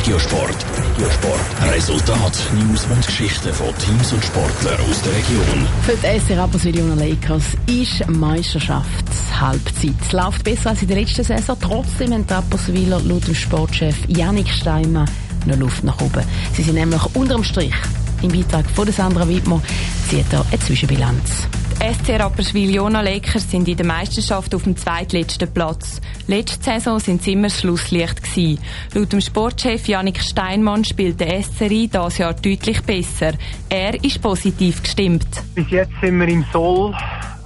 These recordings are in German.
Regiosport. Regiosport. Resultat, News und Geschichten von Teams und Sportlern aus der Region. Für die SC Rapperswil Lakers ist Meisterschaftshalbzeit. Es läuft besser als in der letzten Saison. Trotzdem haben die Rapperswiler laut dem Sportchef Janik Steinmann noch Luft nach oben. Sie sind nämlich unterm Strich. Im Beitrag von Sandra Wittmer zieht er eine Zwischenbilanz. SC Rapperswil Jona Lakers sind in der Meisterschaft auf dem zweitletzten Platz. Letzte Saison sind sie immer das Schlusslicht gewesen. Laut dem Sportchef Janik Steinmann spielt der SCRI dieses Jahr deutlich besser. Er ist positiv gestimmt. Bis jetzt sind wir im Soll.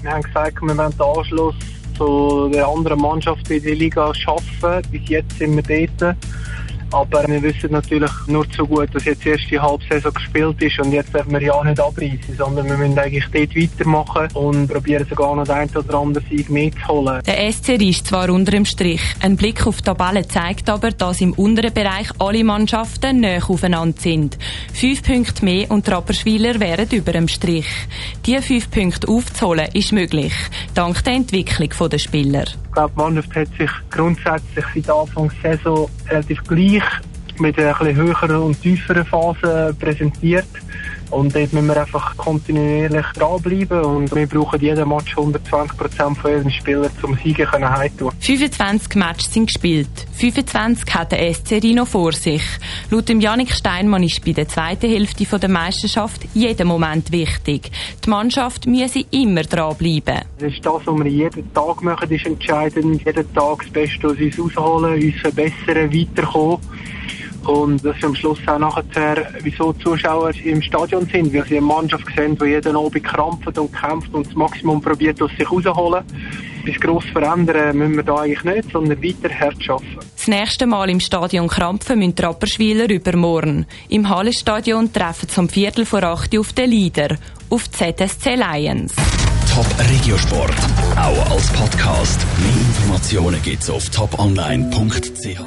Wir haben gesagt, wir wollen den Anschluss zu der anderen Mannschaft in der Liga schaffen. Bis jetzt sind wir dort. Aber wir wissen natürlich nur zu gut, dass jetzt die erste Halbsaison gespielt ist und jetzt dürfen wir ja nicht abreißen, sondern wir müssen eigentlich dort weitermachen und probieren sogar noch den einen oder anderen Sieg mitzuholen. Der SC ist zwar unter dem Strich. Ein Blick auf die Tabelle zeigt aber, dass im unteren Bereich alle Mannschaften näher aufeinander sind. Fünf Punkte mehr und die Rapperschwiler wären über dem Strich. Diese fünf Punkte aufzuholen ist möglich, dank der Entwicklung der Spieler. Ich glaube, die Mannschaft hat sich grundsätzlich seit Anfang der Saison relativ gleich mit einer etwas höheren und tieferen Phase präsentiert. Und dort müssen wir einfach kontinuierlich dranbleiben und wir brauchen jeden Match 120 Prozent von jedem Spieler zum Siegen können heimtun. 25 Matches sind gespielt. 25 hat der SC Rino vor sich. Laut dem Janik Steinmann ist bei der zweiten Hälfte der Meisterschaft jeder Moment wichtig. Die Mannschaft müsse immer dranbleiben. Das ist das, was wir jeden Tag machen, ist entscheidend. Jeden Tag das Beste aus uns rausholen, uns verbessern, weiterkommen. Und das ist am Schluss auch nachher, wieso die Zuschauer im Stadion sind, weil sie eine Mannschaft sehen, die jeden Abend krampft und kämpft und das Maximum probiert aus sich rauszuholen. Bis gross verändern müssen wir da eigentlich nicht, sondern weiter hart arbeiten. Das nächste Mal im Stadion Krampfen müssen die Rapperschwiler übermorgen. Im Hallenstadion treffen zum Viertel vor acht auf den Leader, auf die ZSC Lions. Top Regiosport, auch als Podcast. Mehr Informationen gibt's auf toponline.ch.